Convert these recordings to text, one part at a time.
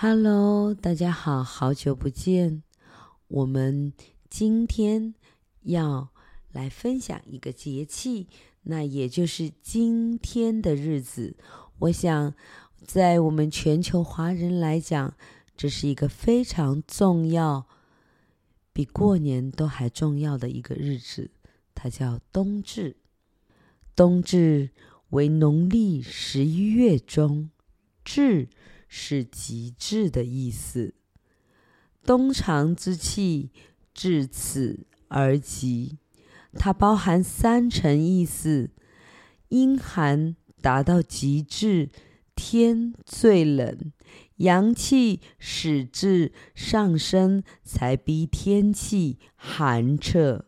Hello，大家好，好久不见。我们今天要来分享一个节气，那也就是今天的日子。我想，在我们全球华人来讲，这是一个非常重要，比过年都还重要的一个日子。它叫冬至。冬至为农历十一月中，至。是极致的意思，冬长之气至此而极，它包含三层意思：阴寒达到极致，天最冷，阳气始至上升，才逼天气寒彻。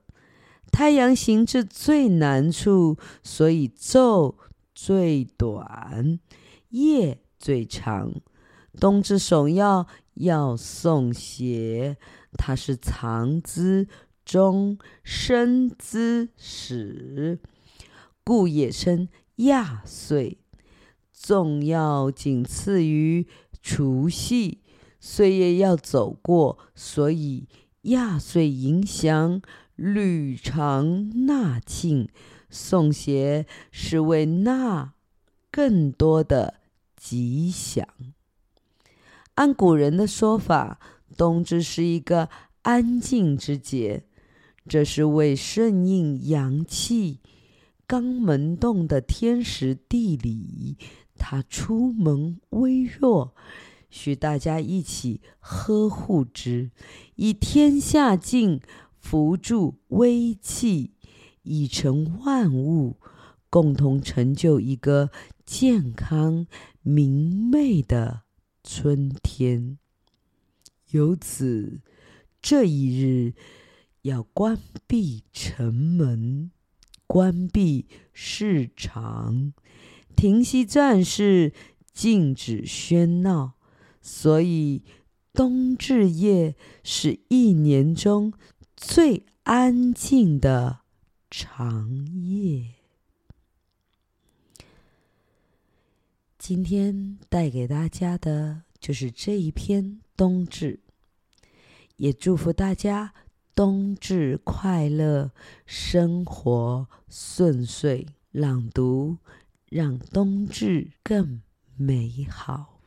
太阳行至最难处，所以昼最短，夜最长。冬至首要要送鞋，它是藏之中，生之始，故也称亚岁。重要仅次于除夕，岁月要走过，所以亚岁迎祥，履常纳庆。送鞋是为纳更多的吉祥。按古人的说法，冬至是一个安静之节，这是为顺应阳气刚萌动的天时地利。它出门微弱，需大家一起呵护之，以天下静扶助微气，以成万物，共同成就一个健康明媚的。春天，由此这一日要关闭城门，关闭市场，停息战事，禁止喧闹。所以冬至夜是一年中最安静的长夜。今天带给大家的就是这一篇冬至，也祝福大家冬至快乐，生活顺遂。朗读让冬至更美好。